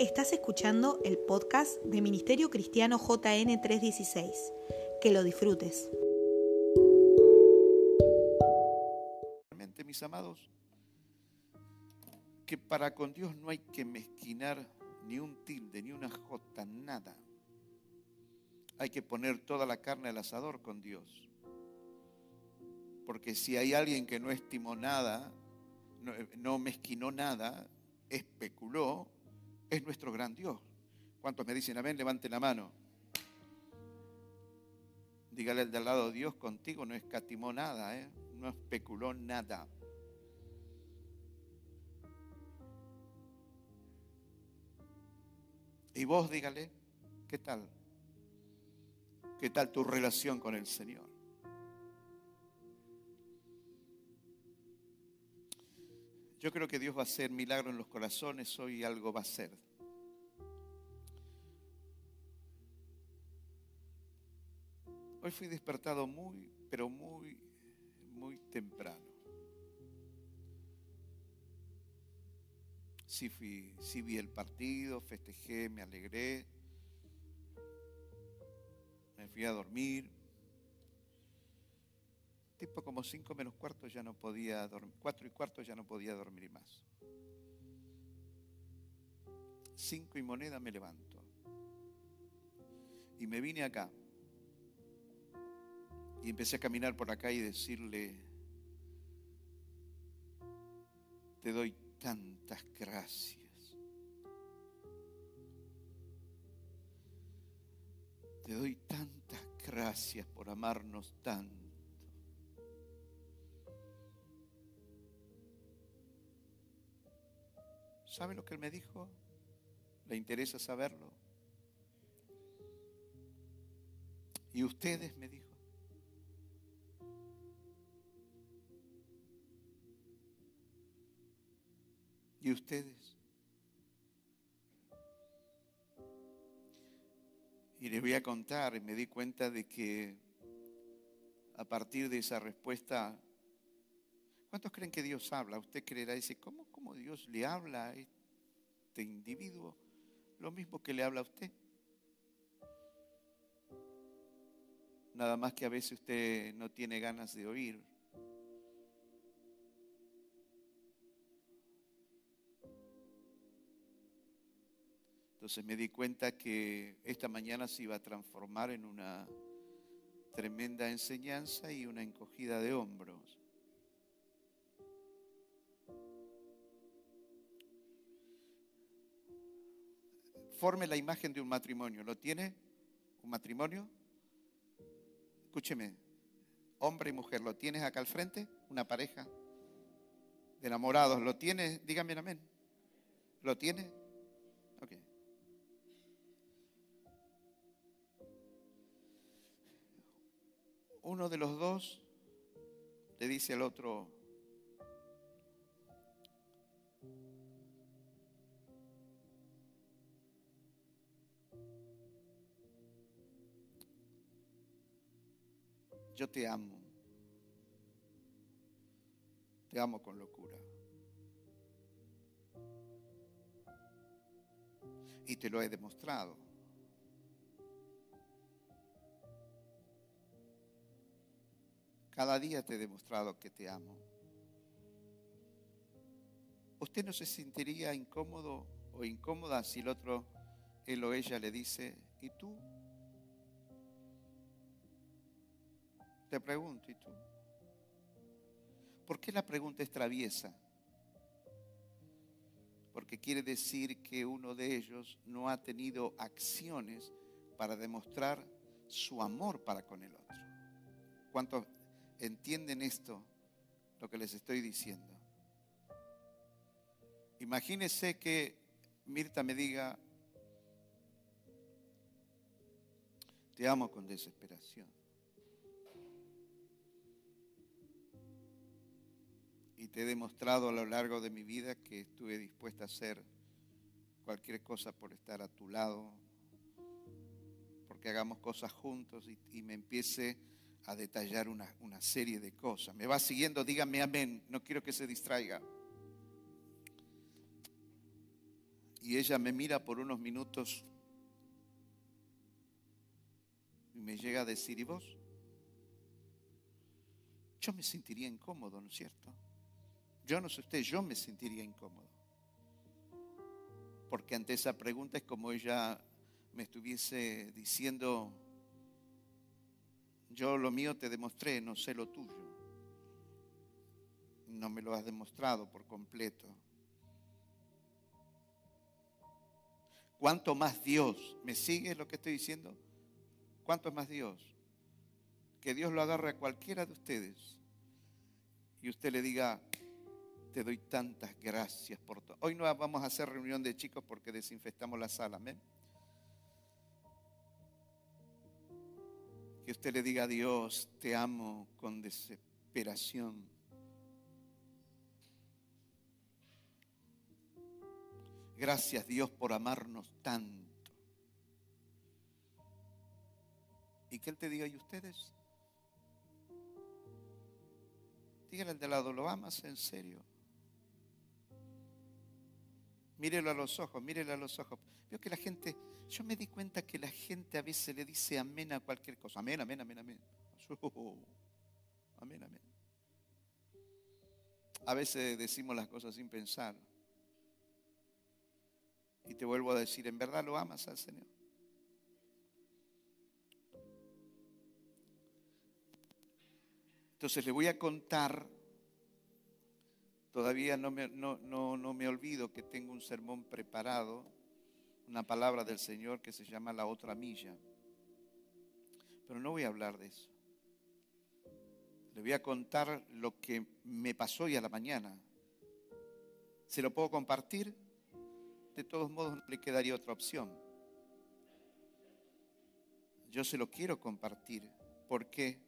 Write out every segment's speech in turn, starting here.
Estás escuchando el podcast de Ministerio Cristiano JN 316. Que lo disfrutes. Mis amados, que para con Dios no hay que mezquinar ni un tilde, ni una jota, nada. Hay que poner toda la carne al asador con Dios. Porque si hay alguien que no estimó nada, no, no mezquinó nada, especuló, es nuestro gran Dios. ¿Cuántos me dicen amén? Levanten la mano. Dígale al de al lado, Dios contigo no escatimó nada, ¿eh? no especuló nada. Y vos dígale, ¿qué tal? ¿Qué tal tu relación con el Señor? Yo creo que Dios va a hacer milagro en los corazones, hoy algo va a hacer. Hoy fui despertado muy, pero muy, muy temprano. Sí, fui, sí vi el partido, festejé, me alegré, me fui a dormir. Tipo como cinco menos cuarto ya no podía dormir, cuatro y cuarto ya no podía dormir más. Cinco y moneda me levanto. Y me vine acá. Y empecé a caminar por acá y decirle, te doy tantas gracias. Te doy tantas gracias por amarnos tanto. ¿Sabe lo que él me dijo? ¿Le interesa saberlo? ¿Y ustedes? me dijo. ¿Y ustedes? Y les voy a contar, y me di cuenta de que a partir de esa respuesta, ¿cuántos creen que Dios habla? Usted creerá, dice, ¿cómo, cómo Dios le habla a este individuo? Lo mismo que le habla a usted. Nada más que a veces usted no tiene ganas de oír. Entonces me di cuenta que esta mañana se iba a transformar en una tremenda enseñanza y una encogida de hombros. Forme la imagen de un matrimonio. ¿Lo tiene? ¿Un matrimonio? Escúcheme, hombre y mujer, ¿lo tienes acá al frente? ¿Una pareja de enamorados? ¿Lo tienes? Dígame amén. ¿Lo tiene? Ok. Uno de los dos le dice al otro, yo te amo, te amo con locura. Y te lo he demostrado. Cada día te he demostrado que te amo. ¿Usted no se sentiría incómodo o incómoda si el otro, él o ella le dice, ¿y tú? Te pregunto, ¿y tú? ¿Por qué la pregunta es traviesa? Porque quiere decir que uno de ellos no ha tenido acciones para demostrar su amor para con el otro. ¿Cuántos entienden esto, lo que les estoy diciendo? Imagínese que Mirta me diga, te amo con desesperación. Y te he demostrado a lo largo de mi vida que estuve dispuesta a hacer cualquier cosa por estar a tu lado, porque hagamos cosas juntos y, me empiece a detallar una, una serie de cosas. Me va siguiendo, dígame amén, no quiero que se distraiga. y ella me mira por unos minutos y me llega a decir, ¿y vos? Yo me sentiría incómodo, ¿no es cierto? Yo no sé usted, yo me sentiría incómodo. Porque ante esa pregunta es como ella me estuviese diciendo, yo lo mío te demostré, no sé lo tuyo. No me lo has demostrado por completo. ¿Cuánto más Dios? ¿Me sigue lo que estoy diciendo? ¿Cuánto más Dios? Que Dios lo agarre a cualquiera de ustedes y usted le diga, te doy tantas gracias por todo. Hoy no vamos a hacer reunión de chicos porque desinfectamos la sala, amén. Que usted le diga a Dios, te amo con desesperación. Gracias Dios por amarnos tanto. Y que Él te diga, ¿y ustedes? Dígale al de lado, ¿lo amas en serio? Mírelo a los ojos, mírelo a los ojos. Veo que la gente, yo me di cuenta que la gente a veces le dice amén a cualquier cosa. Amén, amén, amén, amén. Amén, amén. A veces decimos las cosas sin pensar. Y te vuelvo a decir, ¿en verdad lo amas al Señor? Entonces le voy a contar, todavía no me, no, no, me olvido que tengo un sermón preparado, una palabra del Señor que se llama la otra milla. Pero no voy a hablar de eso. Le voy a contar lo que me pasó hoy a la mañana. ¿Se lo puedo compartir? De todos modos, no le quedaría otra opción. Yo se lo quiero compartir. ¿Por qué?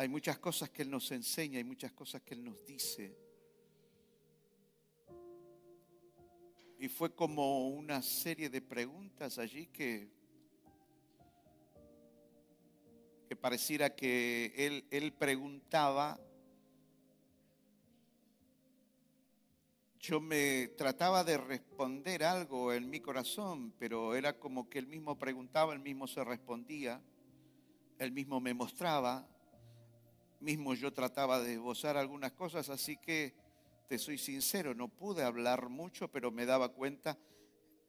Hay muchas cosas que Él nos enseña, hay muchas cosas que Él nos dice. Y fue como una serie de preguntas allí que, que pareciera que él, él preguntaba, yo me trataba de responder algo en mi corazón, pero era como que él mismo preguntaba, él mismo se respondía, él mismo me mostraba mismo yo trataba de esbozar algunas cosas, así que te soy sincero, no pude hablar mucho, pero me daba cuenta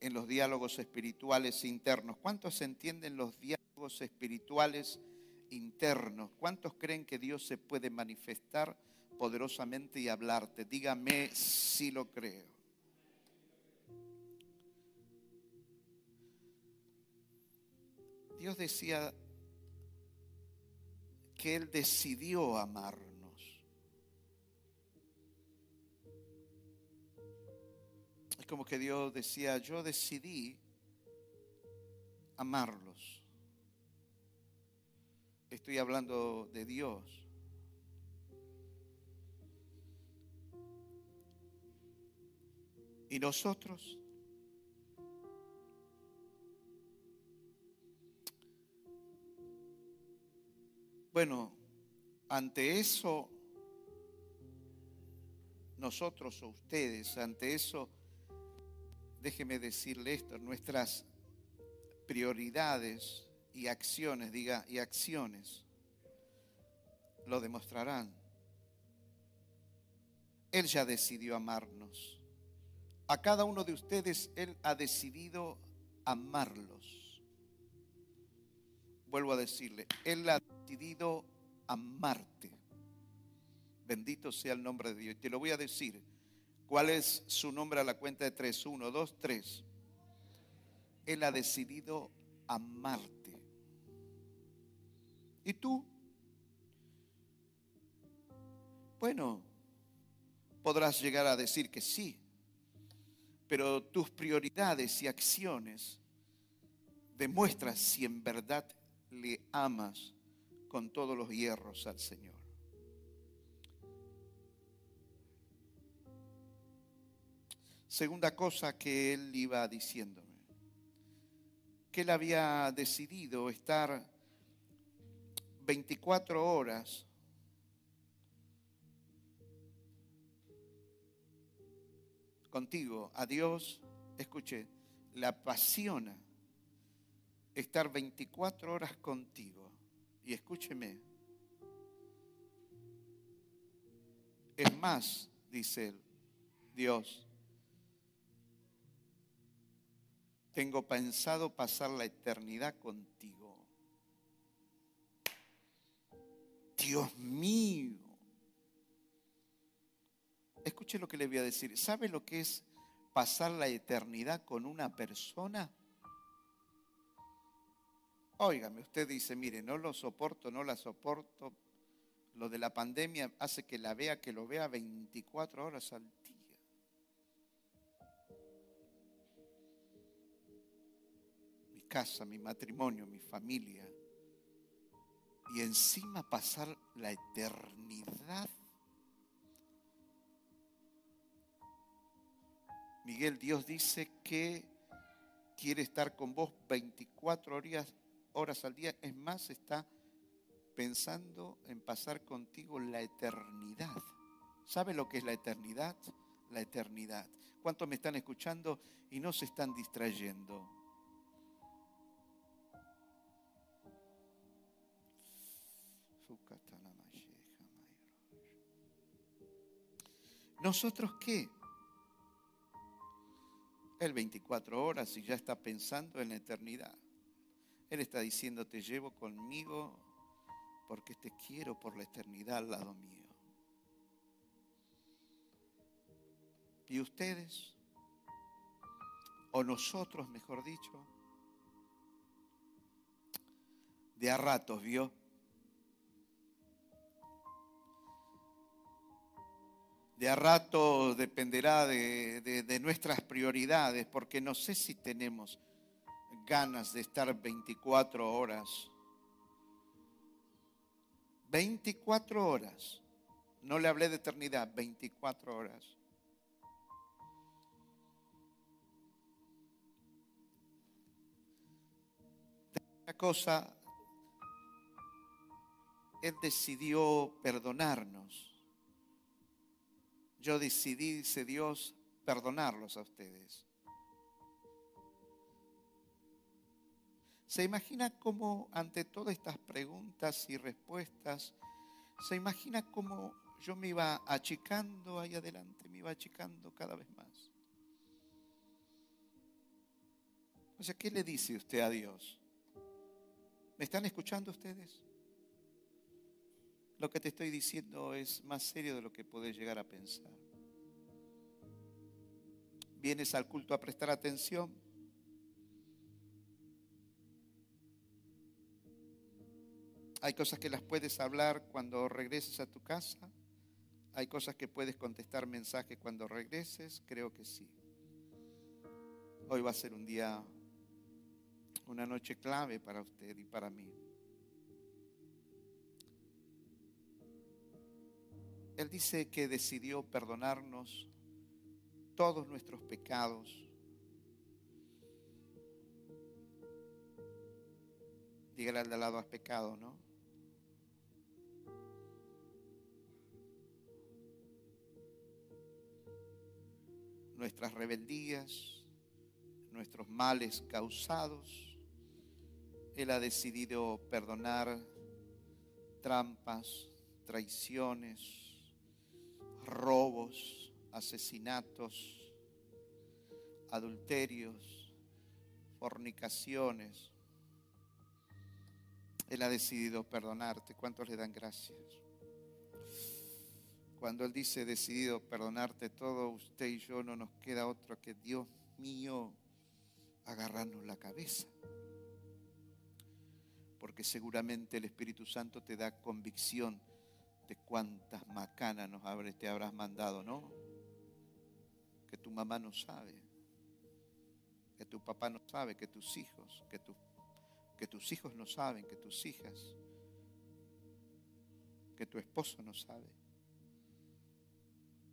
en los diálogos espirituales internos. ¿Cuántos entienden los diálogos espirituales internos? ¿Cuántos creen que Dios se puede manifestar poderosamente y hablarte? Dígame si lo creo. Dios decía que Él decidió amarnos. Es como que Dios decía, yo decidí amarlos. Estoy hablando de Dios. Y nosotros Bueno, ante eso, nosotros o ustedes, ante eso, déjeme decirle esto, nuestras prioridades y acciones, diga, y acciones, lo demostrarán. Él ya decidió amarnos. A cada uno de ustedes Él ha decidido amarlos. Vuelvo a decirle, Él ha decidido amarte. Bendito sea el nombre de Dios. Te lo voy a decir. ¿Cuál es su nombre a la cuenta de tres? Uno, dos, tres. Él ha decidido amarte. ¿Y tú? Bueno, podrás llegar a decir que sí, pero tus prioridades y acciones demuestran si en verdad le amas con todos los hierros al Señor. Segunda cosa que él iba diciéndome, que él había decidido estar 24 horas contigo. A Dios, escuche, le apasiona estar 24 horas contigo. Y escúcheme, es más, dice él, Dios, tengo pensado pasar la eternidad contigo. Dios mío. Escuche lo que le voy a decir. ¿Sabe lo que es pasar la eternidad con una persona? Óigame, usted dice, mire, no lo soporto, no la soporto. Lo de la pandemia hace que la vea, que lo vea 24 horas al día. Mi casa, mi matrimonio, mi familia. Y encima pasar la eternidad. Miguel, Dios dice que quiere estar con vos 24 horas horas al día. Es más, está pensando en pasar contigo la eternidad. ¿Sabe lo que es la eternidad? La eternidad. ¿Cuántos me están escuchando y no se están distrayendo? ¿Nosotros qué? El 24 horas y ya está pensando en la eternidad. Él está diciendo, te llevo conmigo porque te quiero por la eternidad al lado mío. ¿Y ustedes? O nosotros, mejor dicho, de a ratos, ¿vio? De a rato dependerá de, de nuestras prioridades, porque no sé si tenemos ganas de estar 24 horas. 24 horas. No le hablé de eternidad, 24 horas. Una cosa, Él decidió perdonarnos. Yo decidí, dice Dios, perdonarlos a ustedes. ¿Se imagina cómo ante todas estas preguntas y respuestas, se imagina cómo yo me iba achicando ahí adelante, me iba achicando cada vez más? O sea, ¿qué le dice usted a Dios? ¿Me están escuchando ustedes? Lo que te estoy diciendo es más serio de lo que podés llegar a pensar. Vienes al culto a prestar atención Hay cosas que las puedes hablar cuando regreses a tu casa. Hay cosas que puedes contestar mensajes cuando regreses. Creo que sí. Hoy va a ser un día, una noche clave para usted y para mí. Él dice que decidió perdonarnos todos nuestros pecados. Dígale al de lado, has pecado, ¿no? Nuestras rebeldías, nuestros males causados. Él ha decidido perdonar trampas, traiciones, robos, asesinatos, adulterios, fornicaciones. Él ha decidido perdonarte. ¿Cuántos le dan gracias? Cuando Él dice decidido perdonarte todo, usted y yo no nos queda otro que Dios mío agarrarnos la cabeza. Porque seguramente el Espíritu Santo te da convicción de cuántas macanas nos te habrás mandado, ¿no? Que tu mamá no sabe, que tu papá no sabe, que tus hijos, que, que tus hijos no saben, que tus hijas, que tu esposo no sabe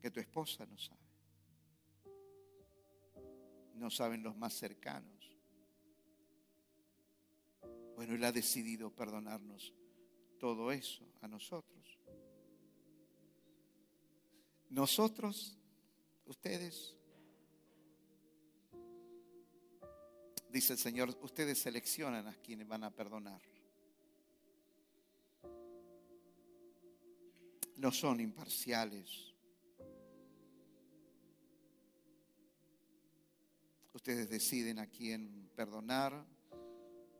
que tu esposa no sabe. No saben los más cercanos. Bueno, Él ha decidido perdonarnos todo eso a nosotros. Nosotros, ustedes, dice el Señor, ustedes seleccionan a quienes van a perdonar. No son imparciales. Ustedes deciden a quién perdonar,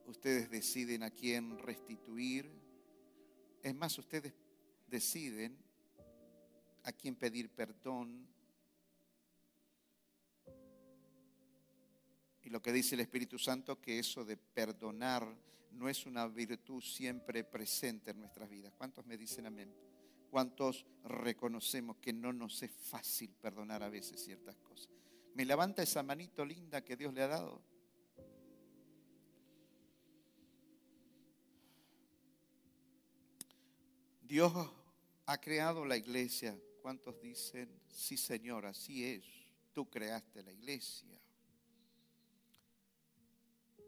ustedes deciden a quién restituir. Es más, ustedes deciden a quién pedir perdón. Y lo que dice el Espíritu Santo, que eso de perdonar no es una virtud siempre presente en nuestras vidas. ¿Cuántos me dicen amén? ¿Cuántos reconocemos que no nos es fácil perdonar a veces ciertas cosas? ¿Me levanta esa manito linda que Dios le ha dado? Dios ha creado la iglesia. ¿Cuántos dicen, sí Señor, así es? Tú creaste la iglesia.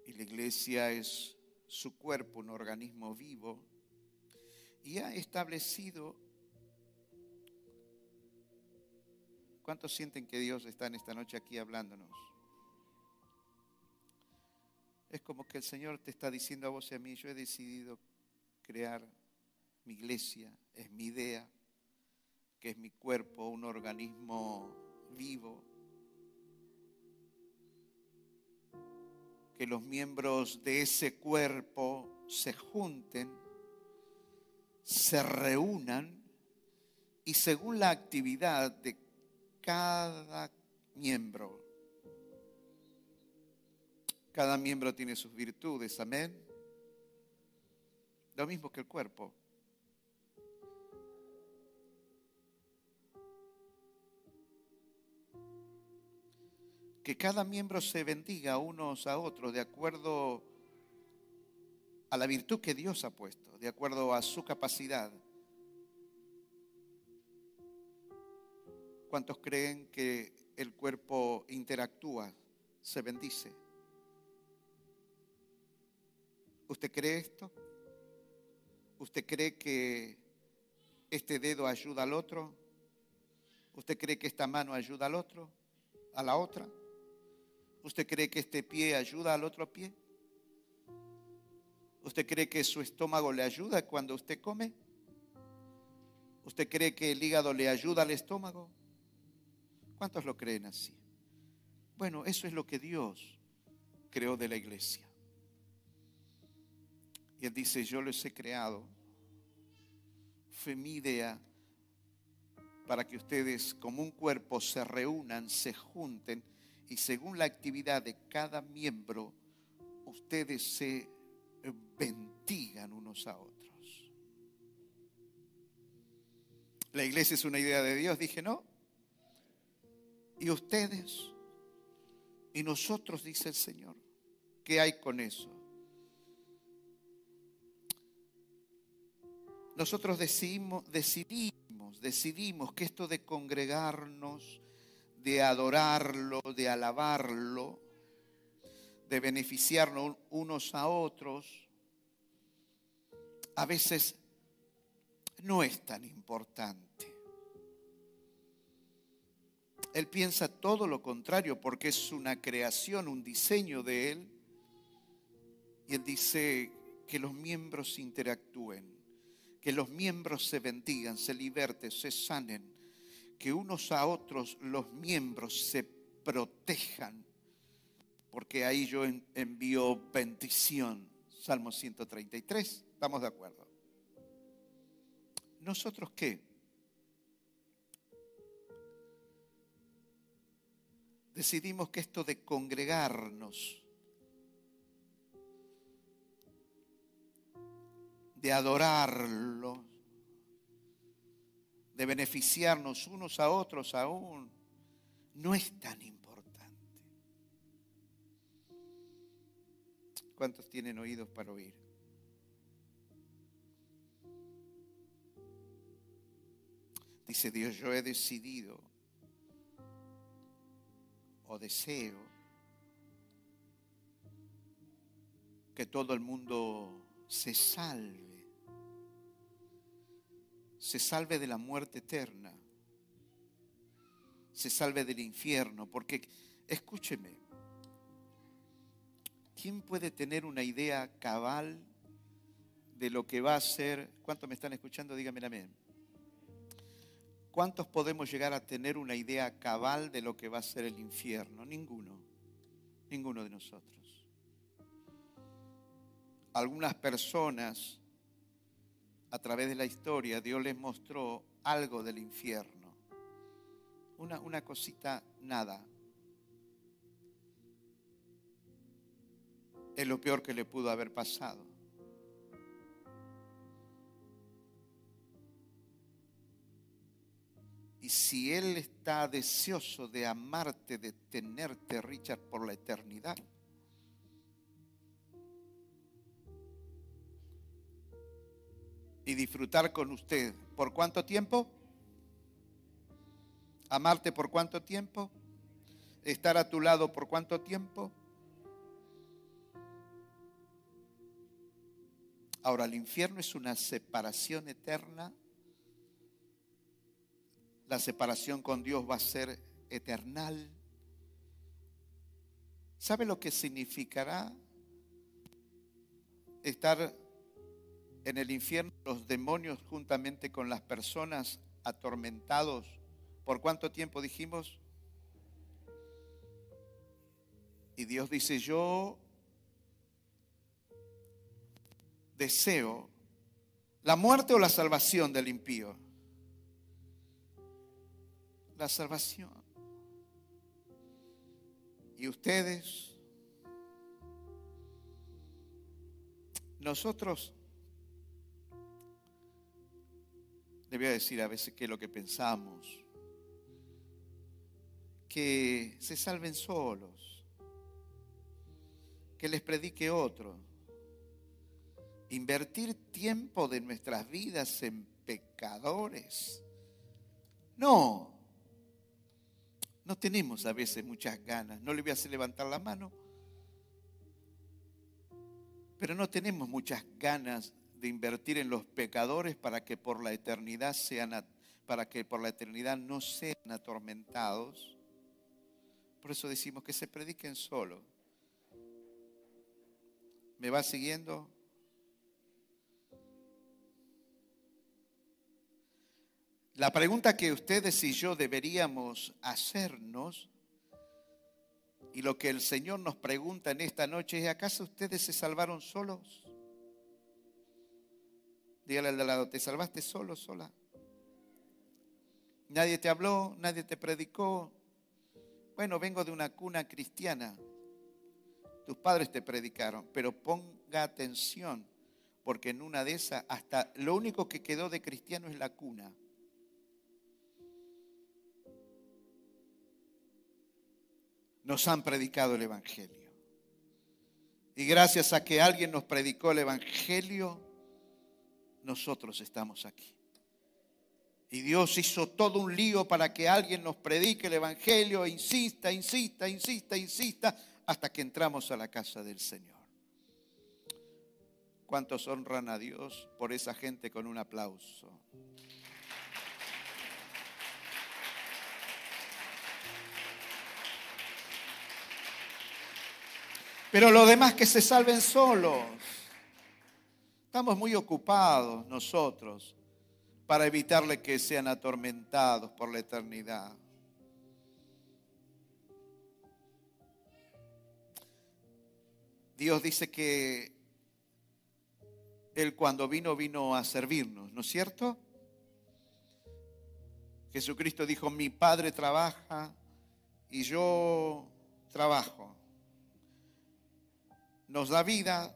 Y la iglesia es su cuerpo, un organismo vivo. Y ha establecido... ¿Cuántos sienten que Dios está en esta noche aquí hablándonos? Es como que el Señor te está diciendo a vos y a mí, yo he decidido crear mi iglesia, es mi idea, que es mi cuerpo, un organismo vivo, que los miembros de ese cuerpo se junten, se reúnan y según la actividad de cada miembro, cada miembro tiene sus virtudes, amén. Lo mismo que el cuerpo. que cada miembro se bendiga unos a otros de acuerdo a la virtud que Dios ha puesto, de acuerdo a su capacidad. ¿Cuántos creen que el cuerpo interactúa, se bendice? ¿Usted cree esto? ¿Usted cree que este dedo ayuda al otro? ¿Usted cree que esta mano ayuda al otro? ¿A la otra? ¿Usted cree que este pie ayuda al otro pie? ¿Usted cree que su estómago le ayuda cuando usted come? ¿Usted cree que el hígado le ayuda al estómago? ¿Cuántos lo creen así? Bueno, eso es lo que Dios creó de la iglesia. Y Él dice, yo les he creado. Fue mi idea para que ustedes como un cuerpo se reúnan, se junten y según la actividad de cada miembro, ustedes se bendigan unos a otros. La iglesia es una idea de Dios, dije, ¿no? Y ustedes y nosotros, dice el Señor, ¿qué hay con eso? Nosotros decidimos, decidimos, decidimos que esto de congregarnos, de adorarlo, de alabarlo, de beneficiarnos unos a otros, a veces no es tan importante. Él piensa todo lo contrario porque es una creación, un diseño de Él. Y Él dice que los miembros interactúen, que los miembros se bendigan, se liberten, se sanen que unos a otros los miembros se protejan, porque ahí yo envío bendición. Salmo 133, ¿estamos de acuerdo? ¿Nosotros qué? Decidimos que esto de congregarnos, de adorarlo, de beneficiarnos unos a otros aún, no es tan importante. ¿Cuántos tienen oídos para oír? Dice Dios, yo he decidido o deseo que todo el mundo se salve se salve de la muerte eterna, se salve del infierno, porque escúcheme, ¿Quién puede tener una idea cabal de lo que va a ser? ¿Cuántos me están escuchando? Díganme amén. ¿Cuántos podemos llegar a tener una idea cabal de lo que va a ser el infierno? Ninguno. Ninguno de nosotros. Algunas personas, a través de la historia, Dios les mostró algo del infierno. Una, una cosita, nada. Es lo peor que le pudo haber pasado. Y si Él está deseoso de amarte, de tenerte, Richard, por la eternidad, y disfrutar con usted, ¿por cuánto tiempo? ¿Amarte por cuánto tiempo? ¿Estar a tu lado por cuánto tiempo? Ahora, el infierno es una separación eterna la separación con Dios va a ser eternal. ¿Sabe lo que significará estar en el infierno los demonios juntamente con las personas atormentados? ¿Por cuánto tiempo dijimos? Y Dios dice, yo deseo la muerte o la salvación del impío la salvación. Y ustedes, nosotros, le voy a decir a veces qué es lo que pensamos, que se salven solos, que les predique otro, invertir tiempo de nuestras vidas en pecadores. No, no tenemos a veces muchas ganas. No le voy a hacer levantar la mano. Pero no tenemos muchas ganas de invertir en los pecadores para que por la eternidad sean para que por la eternidad no sean atormentados. Por eso decimos que se prediquen solo. ¿Me va siguiendo? La pregunta que ustedes y yo deberíamos hacernos, y lo que el Señor nos pregunta en esta noche es, ¿acaso ustedes se salvaron solos? Dígale al de lado, ¿te salvaste solo, sola? Nadie te habló, nadie te predicó. Bueno, vengo de una cuna cristiana. Tus padres te predicaron, pero ponga atención, porque en una de esas, hasta lo único que quedó de cristiano es la cuna. Nos han predicado el Evangelio. Y gracias a que alguien nos predicó el Evangelio, nosotros estamos aquí. Y Dios hizo todo un lío para que alguien nos predique el Evangelio e insista, insista, insista, insista, hasta que entramos a la casa del Señor. ¿Cuántos honran a Dios por esa gente con un aplauso? Pero los demás que se salven solos. Estamos muy ocupados nosotros para evitarle que sean atormentados por la eternidad. Dios dice que Él cuando vino vino a servirnos, ¿no es cierto? Jesucristo dijo, mi Padre trabaja y yo trabajo nos da vida,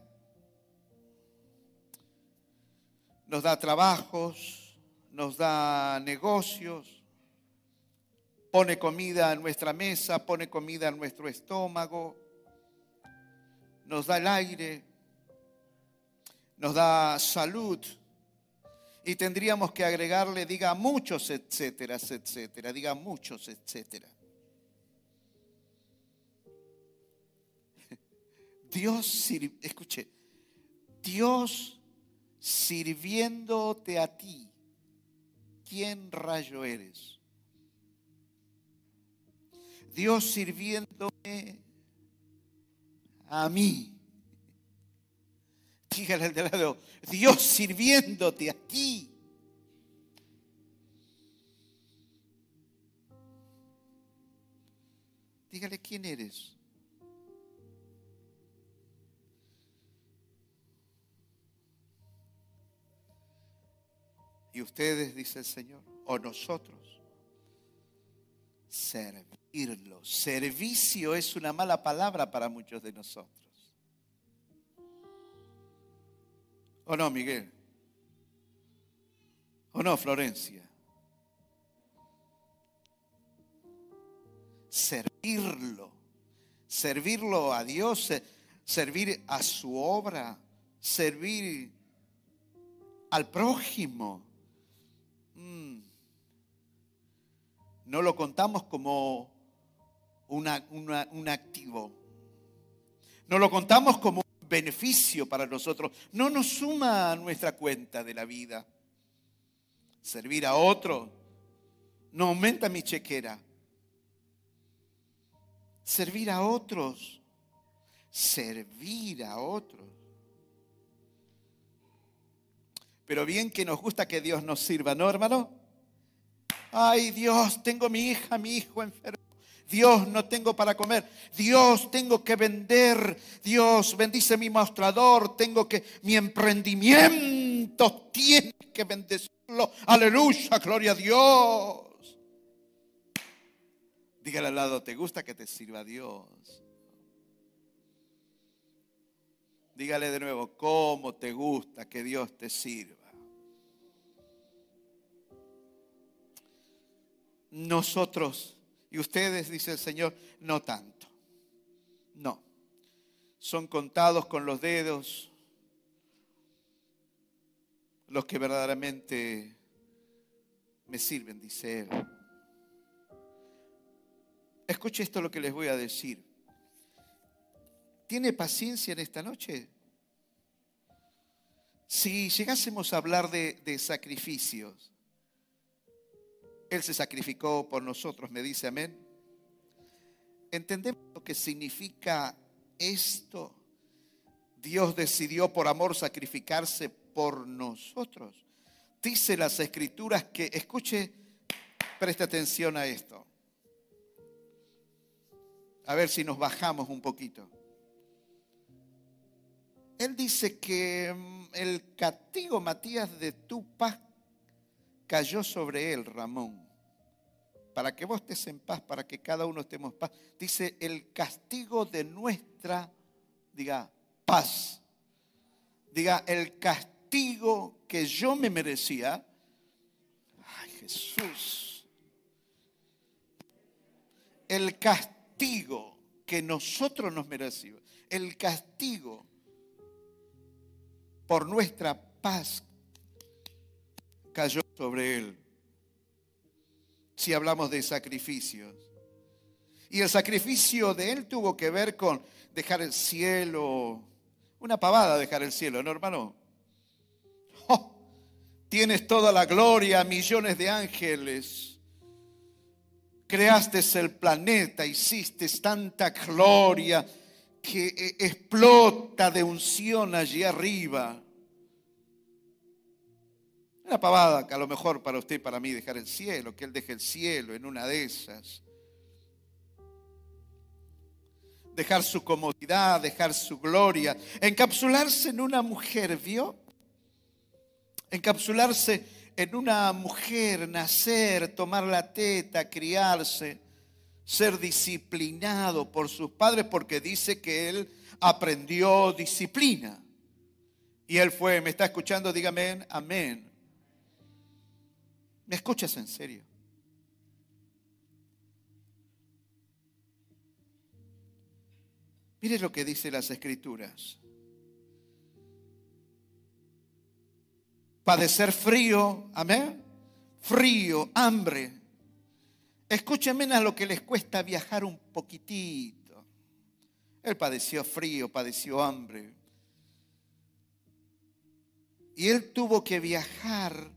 nos da trabajos, nos da negocios, pone comida en nuestra mesa, pone comida en nuestro estómago, nos da el aire, nos da salud. Y tendríamos que agregarle, diga muchos, etcétera, etcétera, diga muchos, etcétera. Dios, escuche, Dios sirviéndote a ti, ¿quién rayo eres? Dios sirviéndome a mí. Dígale al de lado, Dios sirviéndote a ti. Dígale quién eres. Y ustedes, dice el Señor, o nosotros, servirlo. Servicio es una mala palabra para muchos de nosotros. ¿O no, Miguel? ¿O no, Florencia? Servirlo. Servirlo a Dios, servir a su obra, servir al prójimo no lo contamos como un activo. No lo contamos como un beneficio para nosotros. No nos suma a nuestra cuenta de la vida. Servir a otro no aumenta mi chequera. Servir a otros. Servir a otros. Pero bien que nos gusta que Dios nos sirva, ¿no, hermano? Ay Dios, tengo mi hija, mi hijo enfermo. Dios, no tengo para comer. Dios, tengo que vender. Dios, bendice mi mostrador. Tengo que, mi emprendimiento tiene que bendecirlo. Aleluya, gloria a Dios. Dígale al lado, ¿te gusta que te sirva Dios? Dígale de nuevo, ¿cómo te gusta que Dios te sirva? Nosotros y ustedes, dice el Señor, no tanto. No. Son contados con los dedos los que verdaderamente me sirven, dice Él. Escuche esto lo que les voy a decir. ¿Tiene paciencia en esta noche? Si llegásemos a hablar de, de sacrificios, él se sacrificó por nosotros, me dice amén. ¿Entendemos lo que significa esto? Dios decidió por amor sacrificarse por nosotros. Dice las escrituras que, escuche, preste atención a esto. A ver si nos bajamos un poquito. Él dice que mm, el castigo, Matías, de tu paz cayó sobre él, Ramón para que vos estés en paz, para que cada uno estemos en paz. Dice, el castigo de nuestra, diga, paz. Diga, el castigo que yo me merecía. Ay, Jesús. El castigo que nosotros nos merecimos. El castigo por nuestra paz cayó sobre él si hablamos de sacrificios. Y el sacrificio de él tuvo que ver con dejar el cielo, una pavada dejar el cielo, ¿no, hermano? Oh, tienes toda la gloria, millones de ángeles. Creaste el planeta, hiciste tanta gloria que eh, explota de unción allí arriba. Una pavada que a lo mejor para usted y para mí dejar el cielo, que Él deje el cielo en una de esas. Dejar su comodidad, dejar su gloria, encapsularse en una mujer, ¿vio? Encapsularse en una mujer, nacer, tomar la teta, criarse, ser disciplinado por sus padres, porque dice que él aprendió disciplina. Y él fue, me está escuchando, dígame amén. ¿Me escuchas en serio? Mire lo que dice las escrituras. Padecer frío, amén. Frío, hambre. Escúchenme a lo que les cuesta viajar un poquitito. Él padeció frío, padeció hambre. Y él tuvo que viajar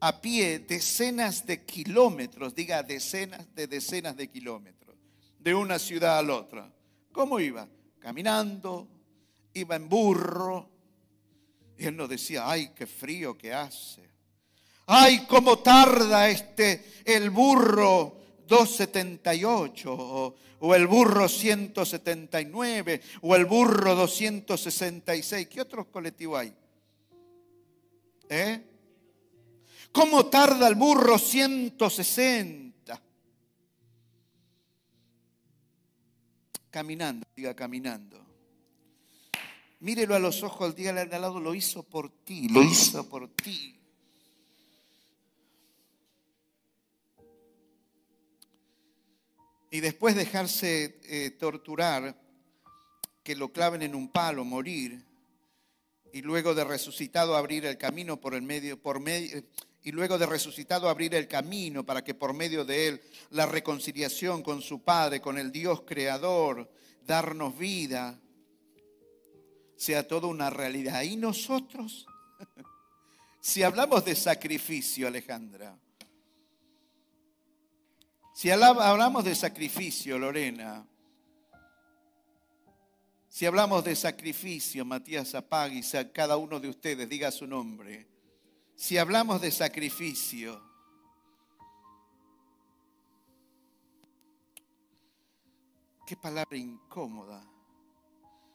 a pie decenas de kilómetros, diga decenas de decenas de kilómetros, de una ciudad a la otra. ¿Cómo iba? caminando, iba en burro. Y él nos decía, ay, qué frío que hace. Ay, cómo tarda este, el burro 278 o, o, el burro 179 o el burro 266. ¿Qué otros colectivos hay? ¿Eh? ¿Cómo tarda el burro 160? Caminando, diga caminando. Mírelo a los ojos, dígale al lado, lo hizo por ti, lo hizo por ti. Y después dejarse eh, torturar, que lo claven en un palo, morir, y luego de resucitado abrir el camino por el medio, por medio, y luego de resucitado abrir el camino para que por medio de él la reconciliación con su Padre, con el Dios creador, darnos vida, sea toda una realidad. Y nosotros, si hablamos de sacrificio, Alejandra, si hablamos de sacrificio, Lorena, si hablamos de sacrificio, Matías Apagui, cada uno de ustedes diga su nombre. Si hablamos de sacrificio, qué palabra incómoda.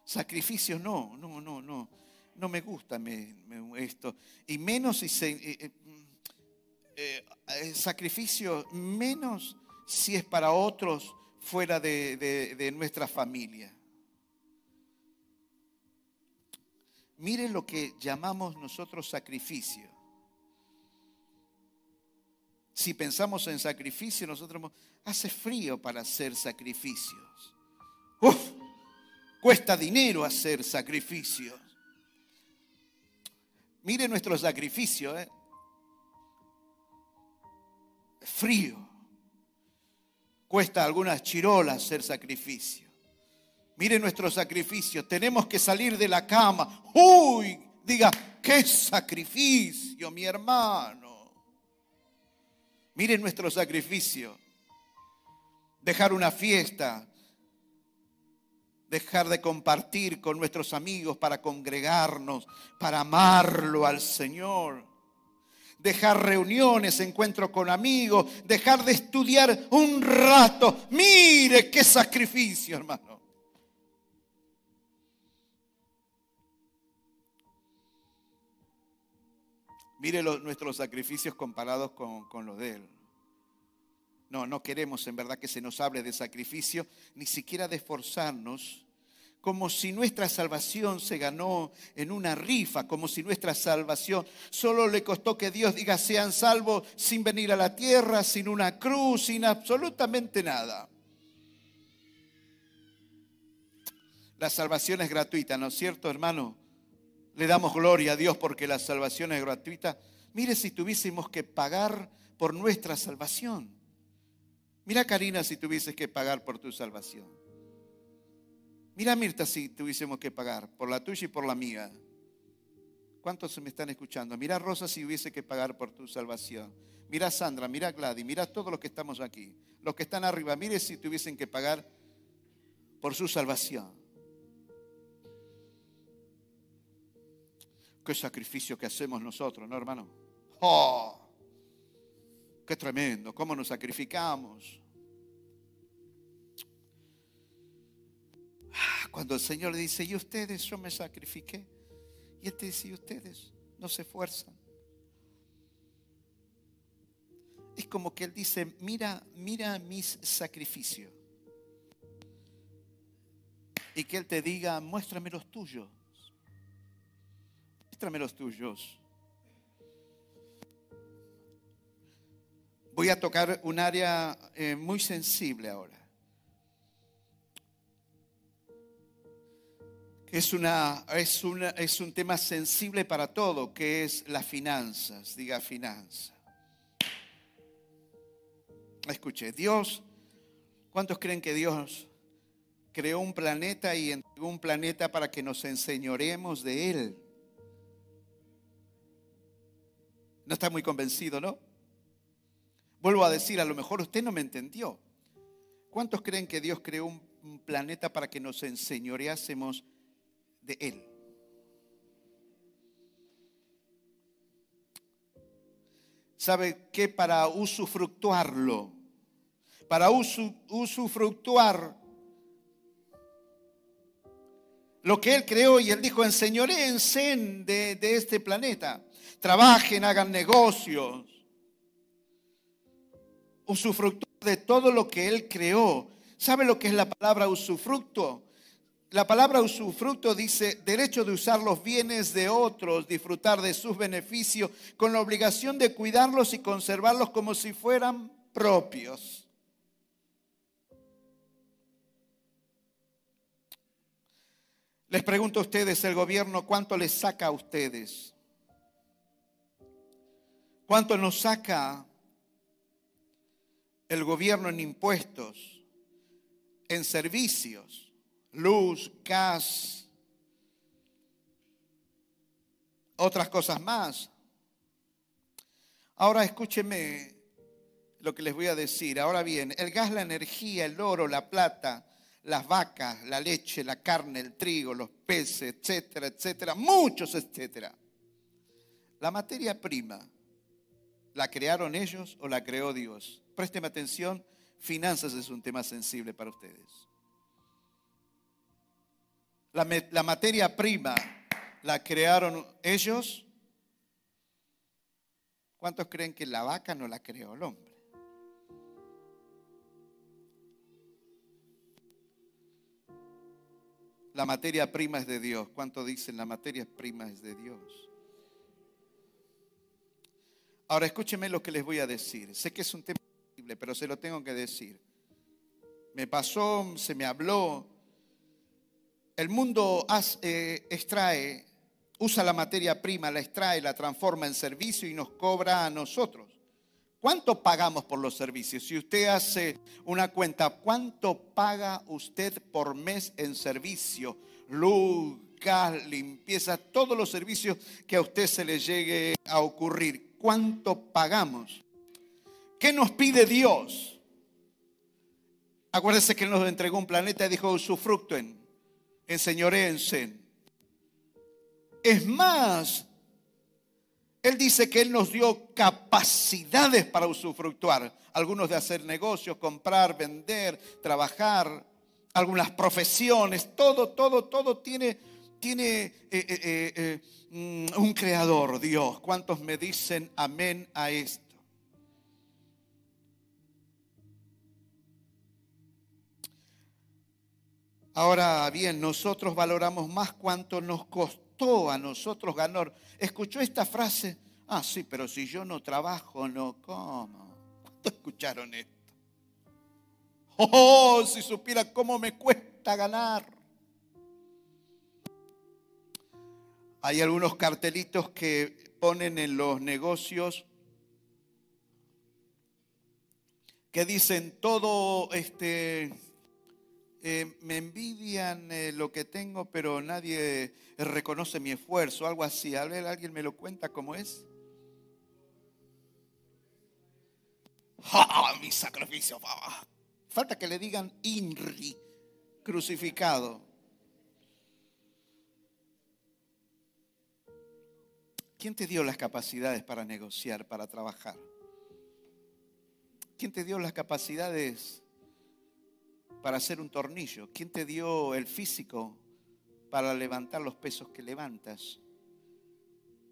Sacrificio no, no, no, no. No me gusta esto. Y menos si se... Eh, eh, eh, sacrificio menos si es para otros fuera de, nuestra familia. Miren lo que llamamos nosotros sacrificio. Si pensamos en sacrificio, nosotros hace frío para hacer sacrificios. cuesta dinero hacer sacrificios. Mire nuestro sacrificio, ¿eh? Frío. Cuesta algunas chirolas hacer sacrificio. Mire nuestro sacrificio. Tenemos que salir de la cama. Uy, diga, qué sacrificio, mi hermano. Mire nuestro sacrificio. Dejar una fiesta. Dejar de compartir con nuestros amigos para congregarnos, para amarlo al Señor dejar reuniones, encuentro con amigos, dejar de estudiar un rato. Mire qué sacrificio, hermano. Mire nuestros sacrificios comparados con, con los de Él. No, no queremos en verdad que se nos hable de sacrificio, ni siquiera de esforzarnos como si nuestra salvación se ganó en una rifa, como si nuestra salvación solo le costó que Dios diga sean salvos sin venir a la tierra, sin una cruz, sin absolutamente nada. La salvación es gratuita, ¿no es cierto, hermano? Le damos gloria a Dios porque la salvación es gratuita. Mire si tuviésemos que pagar por nuestra salvación. Mira, Karina, si tuvieses que pagar por tu salvación. Mira, Mirta, si tuviésemos que pagar por la tuya y por la mía. ¿Cuántos me están escuchando? Mira, Rosa, si hubiese que pagar por tu salvación. Mira, Sandra, mira, Gladys, mira todos los que estamos aquí. Los que están arriba, mire si tuviesen que pagar por su salvación. Qué sacrificio que hacemos nosotros, ¿no, hermano? ¡Oh! ¡Qué tremendo! ¿Cómo nos sacrificamos? Cuando el Señor dice, y ustedes, yo me sacrifiqué. Y Él te dice, y ustedes no se esfuerzan. Es como que Él dice, mira, mira mis sacrificios. Y que Él te diga, muéstrame los tuyos. Muéstrame los tuyos. Voy a tocar un área eh, muy sensible ahora. es, una, es, es un tema sensible para todo, que es las finanzas. Diga finanza. Escuche, Dios, ¿cuántos creen que Dios creó un planeta y entregó un planeta para que nos enseñoremos de Él? No está muy convencido, ¿no? Vuelvo a decir, a lo mejor usted no me entendió. ¿Cuántos creen que Dios creó un planeta para que nos enseñoreásemos de él. ¿Sabe qué? Para usufructuarlo, para usufructuar lo que Él creó y Él dijo, enseñoréense de, de este planeta, trabajen, hagan negocios, usufructuar de todo lo que Él creó. ¿Sabe lo que es la palabra usufructo? La palabra usufructo dice derecho de usar los bienes de otros, disfrutar de sus beneficios, con la obligación de cuidarlos y conservarlos como si fueran propios. Les pregunto a ustedes, el gobierno, ¿cuánto les saca a ustedes? ¿Cuánto nos saca el gobierno en impuestos, en servicios? luz, gas, otras cosas más. Ahora escúcheme lo que les voy a decir. Ahora bien, el gas, la energía, el oro, la plata, las vacas, la leche, la carne, el trigo, los peces, etcétera, etcétera, muchos, etcétera. La materia prima, ¿la crearon ellos o la creó Dios? Présteme atención, finanzas es un tema sensible para ustedes. La, materia prima la crearon ellos. ¿Cuántos creen que la vaca no la creó el hombre? La materia prima es de Dios. ¿Cuántos dicen la materia prima es de Dios? Ahora escúcheme lo que les voy a decir. Sé que es un tema sensible, pero se lo tengo que decir. Me pasó, se me habló, el mundo eh, extrae, usa la materia prima, la extrae, la transforma en servicio y nos cobra a nosotros. ¿Cuánto pagamos por los servicios? Si usted hace una cuenta, ¿cuánto paga usted por mes en servicio? Luz, gas, limpieza, todos los servicios que a usted se le llegue a ocurrir. ¿Cuánto pagamos? ¿Qué nos pide Dios? Acuérdense que nos entregó un planeta y dijo, en enseñoréense. Es más, Él dice que Él nos dio capacidades para usufructuar, algunos de hacer negocios, comprar, vender, trabajar, algunas profesiones, todo, todo, todo tiene, tiene eh, eh, eh, mm, un creador, Dios. ¿Cuántos me dicen amén a esto? Ahora bien, nosotros valoramos más cuánto nos costó a nosotros ganar. ¿Escuchó esta frase? Ah, sí, pero si yo no trabajo, no como. ¿Cuánto escucharon esto? Oh, si supiera cómo me cuesta ganar. Hay algunos cartelitos que ponen en los negocios que dicen todo este eh, me envidian eh, lo que tengo, pero nadie reconoce mi esfuerzo, algo así. A ver, ¿alguien me lo cuenta cómo es? ¡Ja! Mi sacrificio. Falta que le digan INRI, crucificado. ¿Quién te dio las capacidades para negociar, para trabajar? ¿Quién te dio las capacidades para hacer un tornillo? ¿Quién te dio el físico para levantar los pesos que levantas?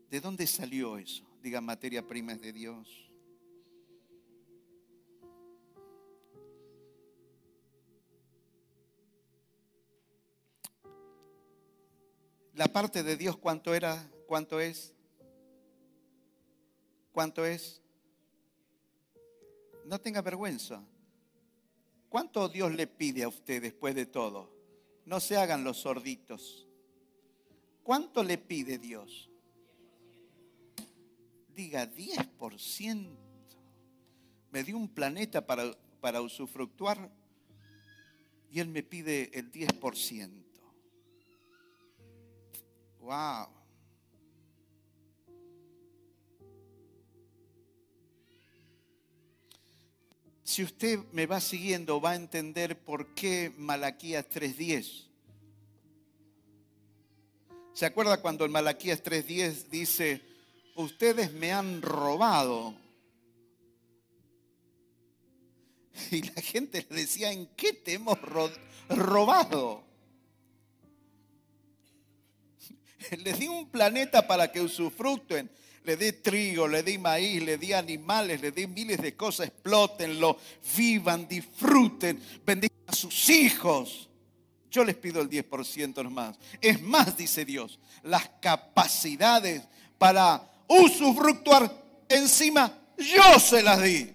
¿De dónde salió eso? Diga, materia prima es de Dios. La parte de Dios, ¿cuánto era? ¿Cuánto es? ¿Cuánto es? No tenga vergüenza. ¿Cuánto Dios le pide a usted después de todo? No se hagan los sorditos. ¿Cuánto le pide Dios? Diga 10%. Me dio un planeta para, para usufructuar y Él me pide el 10%. ¡Wow! Si usted me va siguiendo, va a entender por qué Malaquías 3.10. ¿Se acuerda cuando en Malaquías 3.10 dice, ustedes me han robado? Y la gente le decía, ¿en qué te hemos robado? Les di un planeta para que usufructen. Le di trigo, le di maíz, le di animales, le di miles de cosas. Explótenlo, vivan, disfruten, bendigan a sus hijos. Yo les pido el 10% nomás. Es más, dice Dios, las capacidades para usufructuar encima, yo se las di.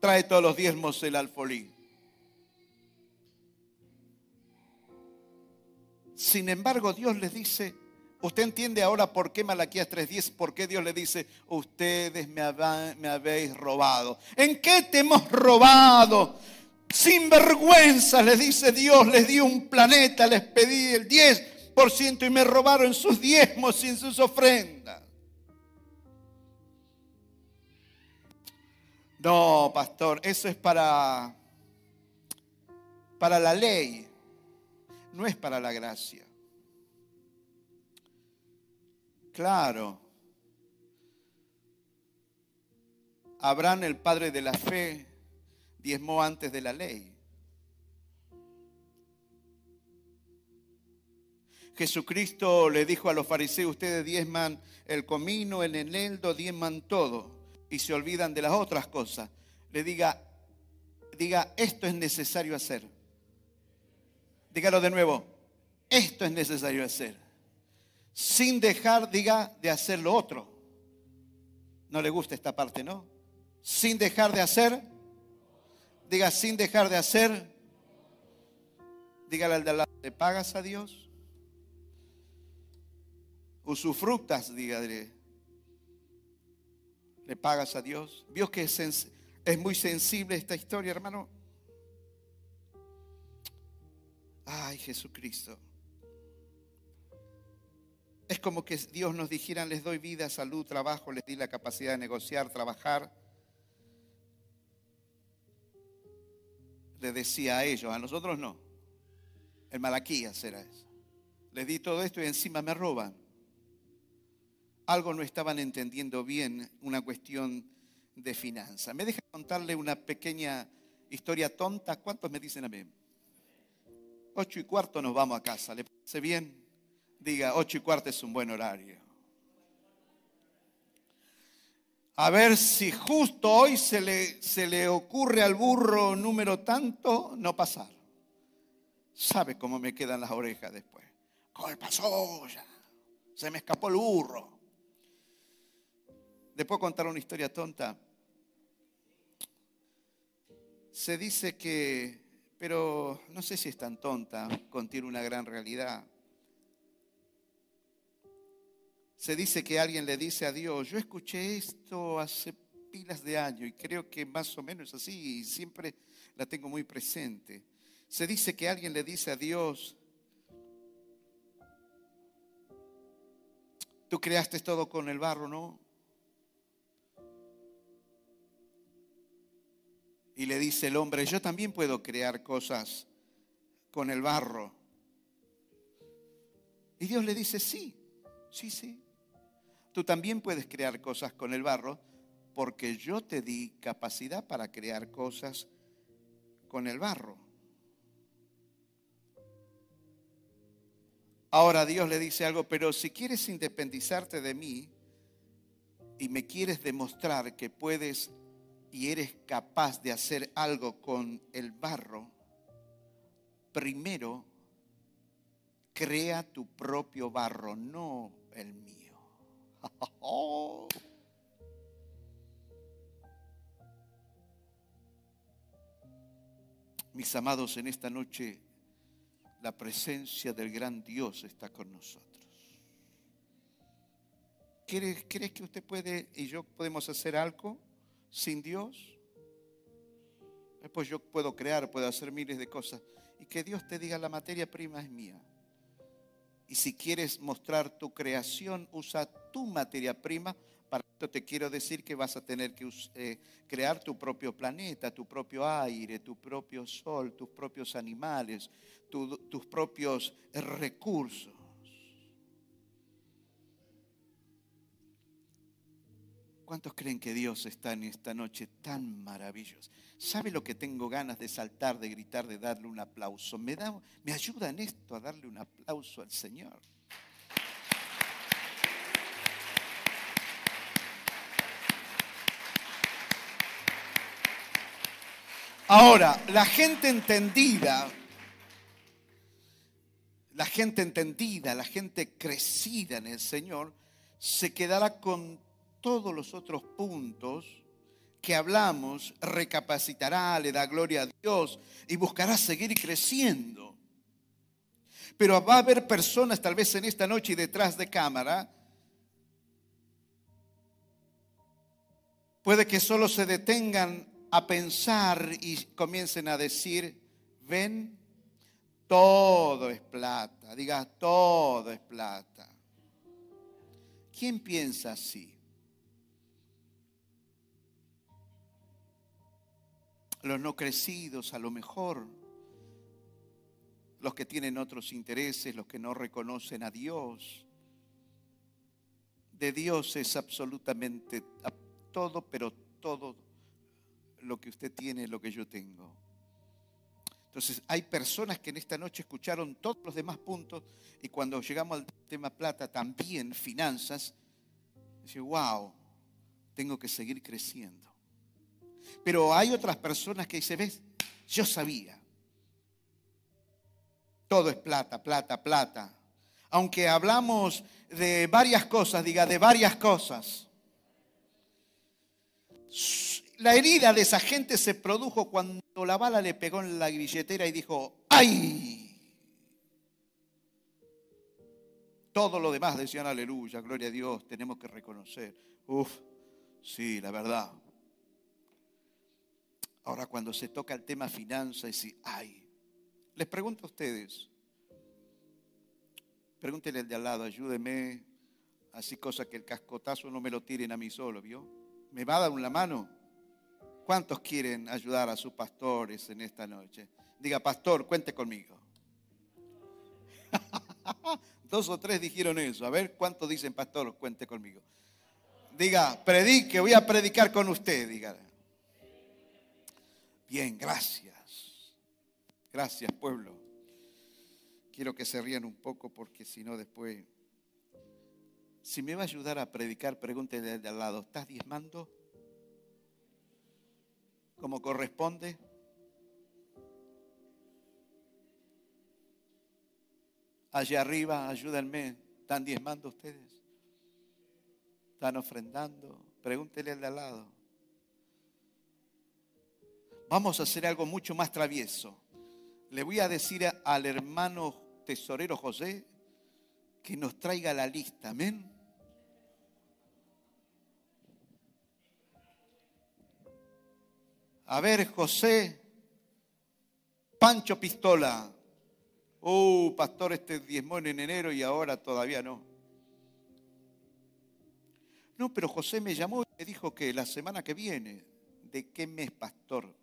Trae todos los diezmos el alfolí. Sin embargo, Dios les dice, usted entiende ahora por qué Malaquías 3:10, por qué Dios le dice, ustedes me, habéis robado. ¿En qué te hemos robado? Sin vergüenza, les dice Dios, les di un planeta, les pedí el 10% y me robaron sus diezmos y sus ofrendas. No, pastor, eso es para, para la ley, no es para la gracia. Claro. Abraham, el padre de la fe, diezmó antes de la ley. Jesucristo le dijo a los fariseos, ustedes diezman el comino, el eneldo, diezman todo y se olvidan de las otras cosas. Le diga, diga, esto es necesario hacer. Dígalo de nuevo, esto es necesario hacer. Sin dejar, diga, de hacer lo otro. No le gusta esta parte, ¿no? Sin dejar de hacer Diga, sin dejar de hacer. Dígale al de lado, ¿le pagas a Dios? Usufructas, dígale. ¿Le pagas a Dios? Dios que es, es muy sensible esta historia, hermano. Ay, Jesucristo. Es como que Dios nos dijera, les doy vida, salud, trabajo, les di la capacidad de negociar, trabajar. le decía a ellos, a nosotros no. El Malaquías era eso. Les di todo esto y encima me roban. Algo no estaban entendiendo bien, una cuestión de finanza. Me deja contarle una pequeña historia tonta. ¿Cuántos me dicen amén? Ocho y cuarto nos vamos a casa. ¿Le parece bien? Diga, ocho y cuarto es un buen horario. a ver si justo hoy se le, se le ocurre al burro número tanto no pasar. ¿Sabe cómo me quedan las orejas después? ¿Cómo pasó ya? Se me escapó el burro. Después contar una historia tonta. Se dice que, pero no sé si es tan tonta, contiene una gran realidad. Se dice que alguien le dice a Dios, yo escuché esto hace pilas de años y creo que más o menos así y siempre la tengo muy presente. Se dice que alguien le dice a Dios, tú creaste todo con el barro, ¿no? Y le dice el hombre, yo también puedo crear cosas con el barro. Y Dios le dice, sí, sí, sí. Tú también puedes crear cosas con el barro porque yo te di capacidad para crear cosas con el barro. Ahora Dios le dice algo, pero si quieres independizarte de mí y me quieres demostrar que puedes y eres capaz de hacer algo con el barro, primero crea tu propio barro, no el mío. Mis amados, en esta noche la presencia del gran Dios está con nosotros. ¿Crees, que usted puede y yo podemos hacer algo sin Dios? Pues yo puedo crear, puedo hacer miles de cosas. Y que Dios te diga, la materia prima es mía. Y si quieres mostrar tu creación, usa tu materia prima para te quiero decir que vas a tener que eh, crear tu propio planeta, tu propio aire, tu propio sol, tus propios animales, tus propios recursos. ¿Cuántos creen que Dios está en esta noche tan maravillosa? ¿Sabe lo que tengo ganas de saltar, de gritar, de darle un aplauso? ¿Me, da, me ayuda en esto a darle un aplauso al Señor? Ahora, la gente entendida, la gente entendida, la gente crecida en el Señor, se quedará con todos los otros puntos que hablamos, recapacitará, le da gloria a Dios y buscará seguir creciendo. Pero va a haber personas tal vez en esta noche y detrás de cámara, puede que solo se detengan a pensar y comiencen a decir, ven, todo es plata, diga, todo es plata. ¿Quién piensa así? Los no crecidos, a lo mejor, los que tienen otros intereses, los que no reconocen a Dios. De Dios es absolutamente todo, pero todo lo que usted tiene es lo que yo tengo. Entonces, hay personas que en esta noche escucharon todos los demás puntos y cuando llegamos al tema plata, también finanzas, dice, wow, tengo que seguir creciendo. Pero hay otras personas que dicen, ves, yo sabía. Todo es plata, plata, plata. Aunque hablamos de varias cosas, diga, de varias cosas la herida de esa gente se produjo cuando la bala le pegó en la billetera y dijo, ¡ay! Todo lo demás decían aleluya, gloria a Dios, tenemos que reconocer. Uf, sí, la verdad. Ahora cuando se toca el tema finanzas, y ¡ay! Les pregunto a ustedes, pregúntenle al de al lado, ayúdeme, así cosa que el cascotazo no me lo tiren a mí solo, ¿vio? ¿Me va a dar una mano? ¿Cuántos quieren ayudar a sus pastores en esta noche? Diga, pastor, cuente conmigo. Dos o tres dijeron eso. A ver, ¿cuántos dicen, pastor, cuente conmigo? Diga, predique, voy a predicar con usted. Diga. Bien, gracias. Gracias, pueblo. Quiero que se rían un poco porque si no después... Si me va a ayudar a predicar, pregúntele de al lado, ¿estás diezmando? como corresponde? Allá arriba, ayúdenme. ¿Están diezmando ustedes? ¿Están ofrendando? Pregúntele al de al lado. Vamos a hacer algo mucho más travieso. Le voy a decir al hermano tesorero José que nos traiga la lista. Amén. A ver, José, Pancho Pistola. Uh, pastor, este diezmó en enero y ahora todavía no. No, pero José me llamó y me dijo que la semana que viene, ¿de qué mes, pastor?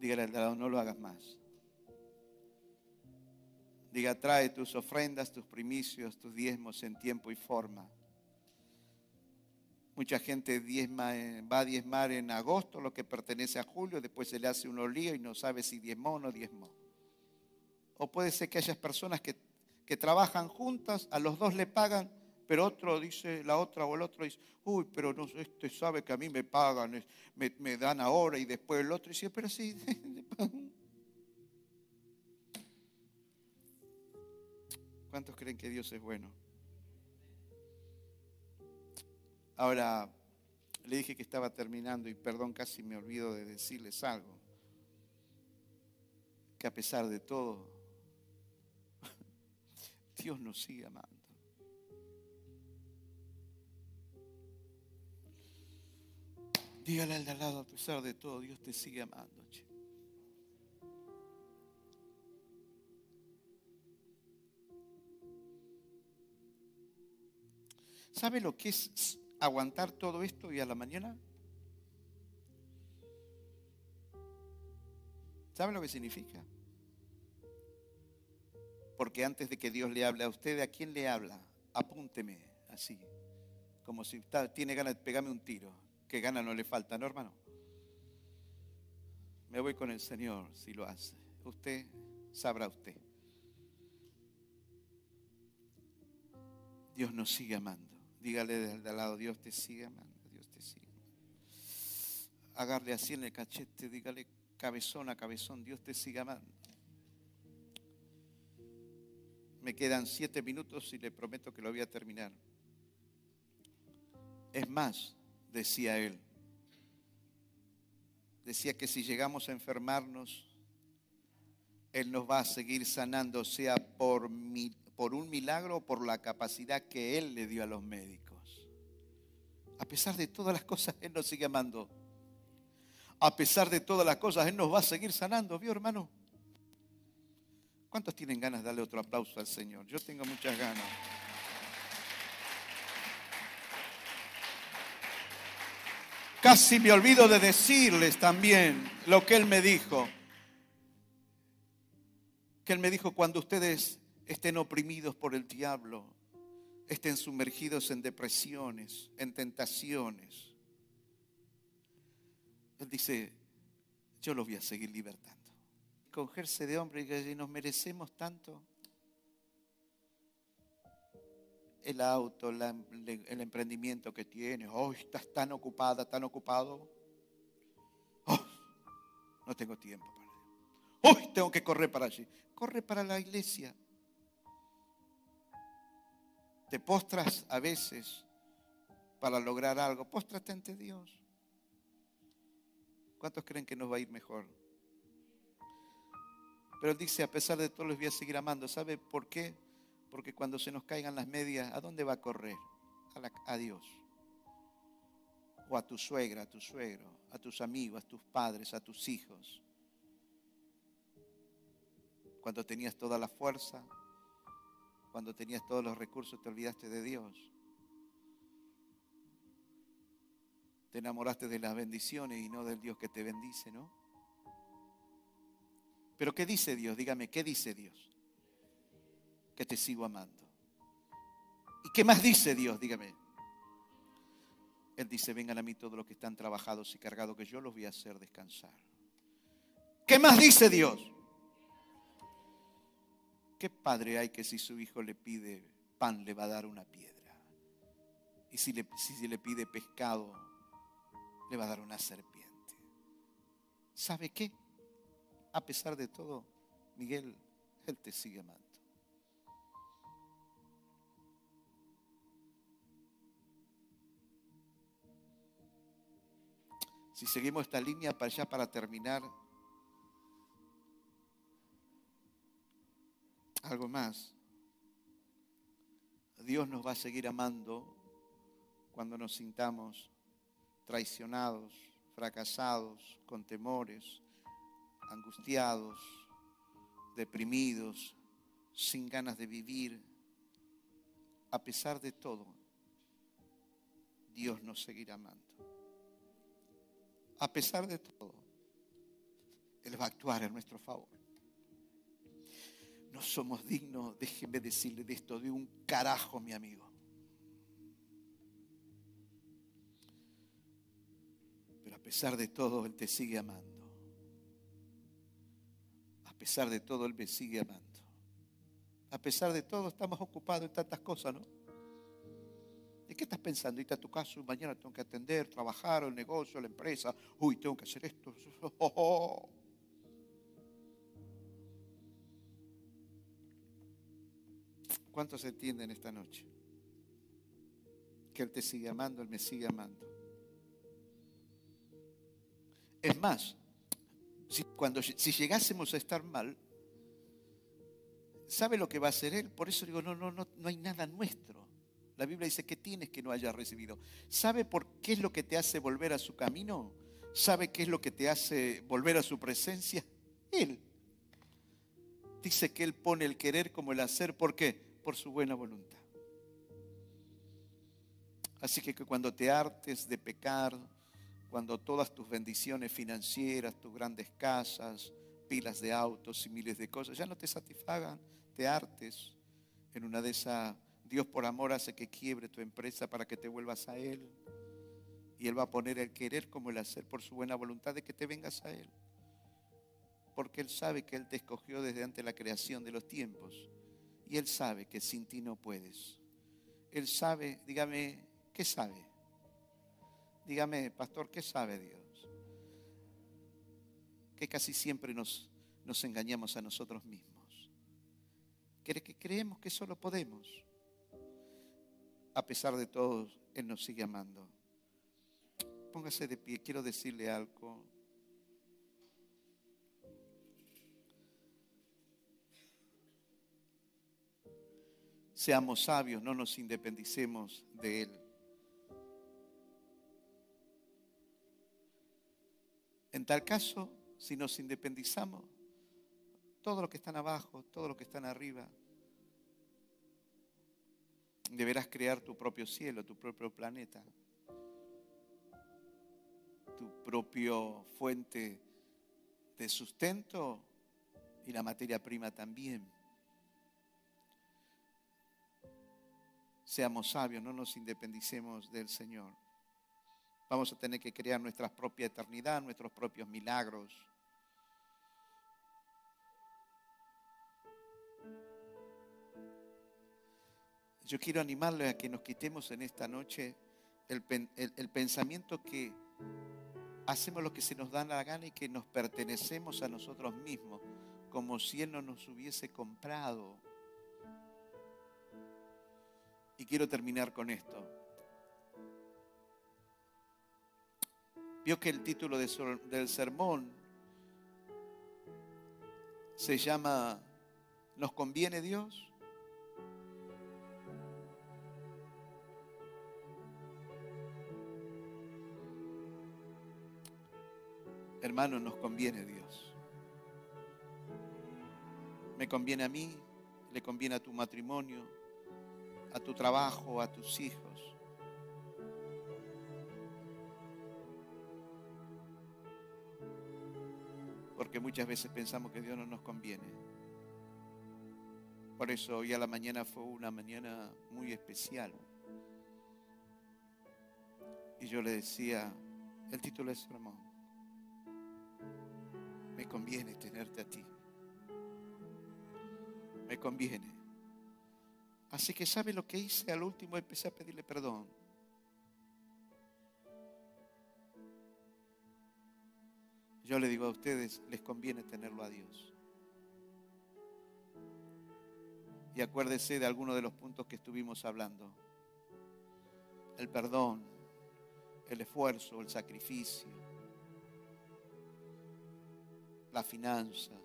Dígale al lado, no lo hagas más. Diga, trae tus ofrendas, tus primicios, tus diezmos en tiempo y forma. Mucha gente diezma, va a diezmar en agosto lo que pertenece a julio, después se le hace un lío y no sabe si diezmó o no diezmó. O puede ser que haya personas que, que trabajan juntas, a los dos le pagan, pero otro dice, la otra o el otro dice, uy, pero no, este sabe que a mí me pagan, me, me dan ahora y después el otro dice, pero sí, ¿Cuántos creen que Dios es bueno? Ahora, le dije que estaba terminando y perdón, casi me olvido de decirles algo. Que a pesar de todo, Dios nos sigue amando. Dígale al lado, a pesar de todo, Dios te sigue amando. Che. ¿Sabe lo que es aguantar todo esto y a la mañana? ¿Sabe lo que significa? Porque antes de que Dios le hable a usted, ¿a quién le habla? Apúnteme así, como si está, tiene ganas de pegarme un tiro. Que gana no le falta, ¿no, hermano? Me voy con el Señor si lo hace. Usted sabrá usted. Dios nos sigue amando. Dígale desde al lado, Dios te sigue amando, Dios te sigue. Agarre así en el cachete, dígale cabezón a cabezón, Dios te sigue amando. Me quedan siete minutos y le prometo que lo voy a terminar. Es más, decía él, decía que si llegamos a enfermarnos, Él nos va a seguir sanando, sea por, un milagro o por la capacidad que Él le dio a los médicos. A pesar de todas las cosas, Él nos sigue amando. A pesar de todas las cosas, Él nos va a seguir sanando, ¿vio hermano? ¿Cuántos tienen ganas de darle otro aplauso al Señor? Yo tengo muchas ganas. Casi me olvido de decirles también lo que Él me dijo. Que Él me dijo cuando ustedes estén oprimidos por el diablo, estén sumergidos en depresiones, en tentaciones. Él dice, yo los voy a seguir libertando cogerse de hombre y nos merecemos tanto. El auto, el emprendimiento que tienes, oh, estás tan ocupada, tan ocupado. Oh, no tengo tiempo para Hoy oh, tengo que correr para allí. Corre para la iglesia. Te postras a veces para lograr algo. Póstrate ante Dios. ¿Cuántos creen que nos va a ir mejor? Pero dice, a pesar de todo, les voy a seguir amando. ¿Sabe por qué? Porque cuando se nos caigan las medias, ¿a dónde va a correr? A, Dios. O a tu suegra, a tu suegro, a tus amigos, a tus padres, a tus hijos. Cuando tenías toda la fuerza, cuando tenías todos los recursos, te olvidaste de Dios. Te enamoraste de las bendiciones y no del Dios que te bendice, ¿no? Pero ¿qué dice Dios? Dígame, ¿qué dice Dios? Que te sigo amando. ¿Y qué más dice Dios? Dígame. Él dice, vengan a mí todos los que están trabajados y cargados, que yo los voy a hacer descansar. ¿Qué más dice Dios? ¿Qué padre hay que si su hijo le pide pan le va a dar una piedra? Y si le, si le pide pescado, le va a dar una serpiente. ¿Sabe qué? a pesar de todo, Miguel, Él te sigue amando. Si seguimos esta línea para allá para terminar, algo más. Dios nos va a seguir amando cuando nos sintamos traicionados, fracasados, con temores, angustiados, deprimidos, sin ganas de vivir, a pesar de todo, Dios nos seguirá amando. A pesar de todo, Él va a actuar en nuestro favor. No somos dignos, déjeme decirle de esto, de un carajo, mi amigo. Pero a pesar de todo, Él te sigue amando a pesar de todo, Él me sigue amando. A pesar de todo, estamos ocupados en tantas cosas, ¿no? ¿De qué estás pensando? Irte a tu casa, mañana tengo que atender, trabajar, el negocio, la empresa. Uy, tengo que hacer esto. ¿Cuántos entienden esta noche? Que Él te sigue amando, Él me sigue amando. Es más, si, cuando, si llegásemos a estar mal, ¿sabe lo que va a hacer Él? Por eso digo, no, no, no, no hay nada nuestro. La Biblia dice que tienes que no hayas recibido. ¿Sabe por qué es lo que te hace volver a su camino? ¿Sabe qué es lo que te hace volver a su presencia? Él. Dice que Él pone el querer como el hacer. ¿Por qué? Por su buena voluntad. Así que cuando te hartes de pecar, cuando todas tus bendiciones financieras, tus grandes casas, pilas de autos y miles de cosas ya no te satisfagan, te hartes en una de esas, Dios por amor hace que quiebre tu empresa para que te vuelvas a Él. Y Él va a poner el querer como el hacer por su buena voluntad de que te vengas a Él. Porque Él sabe que Él te escogió desde antes la creación de los tiempos. Y Él sabe que sin ti no puedes. Él sabe, dígame, ¿qué sabe? Dígame, pastor, ¿qué sabe Dios? Que casi siempre nos, nos engañamos a nosotros mismos. Creemos que solo podemos. A pesar de todo, Él nos sigue amando. Póngase de pie, quiero decirle algo. Seamos sabios, no nos independicemos de Él. En tal caso, si nos independizamos, todo lo que están abajo, todo lo que están arriba, deberás crear tu propio cielo, tu propio planeta, tu propio fuente de sustento y la materia prima también. Seamos sabios, no nos independicemos del Señor. Vamos a tener que crear nuestra propia eternidad, nuestros propios milagros. Yo quiero animarle a que nos quitemos en esta noche el, pensamiento que hacemos lo que se nos da la gana y que nos pertenecemos a nosotros mismos, como si Él no nos hubiese comprado. Y quiero terminar con esto. Vio que el título del sermón se llama ¿Nos conviene Dios? Hermano, nos conviene Dios. Me conviene a mí, le conviene a tu matrimonio, a tu trabajo, a tus hijos. porque muchas veces pensamos que Dios no nos conviene. Por eso hoy a la mañana fue una mañana muy especial. Y yo le decía, el título es sermón, me conviene tenerte a ti. Me conviene. Así que ¿sabe lo que hice? Al último empecé a pedirle perdón. Yo le digo a ustedes, les conviene tenerlo a Dios. Y acuérdese de algunos de los puntos que estuvimos hablando. El perdón, el esfuerzo, el sacrificio, las finanzas.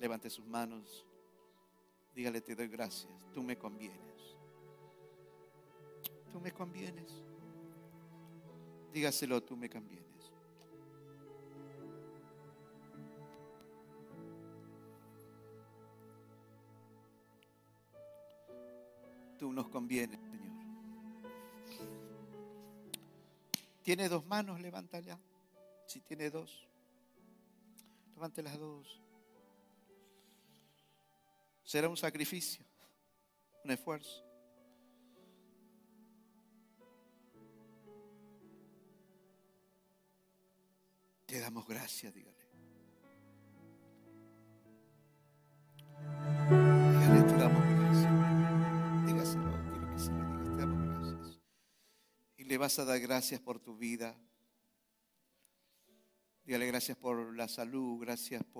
Levante sus manos, dígale te doy gracias, tú me convienes. Tú me convienes. Dígaselo, tú me convienes. Tú nos convienes, ¿Tiene dos manos? Levántala. Si tiene dos, levante las dos. Será un sacrificio, un esfuerzo. Te damos gracias, dígale. Vas a dar gracias por tu vida. Dígale gracias por la salud, gracias por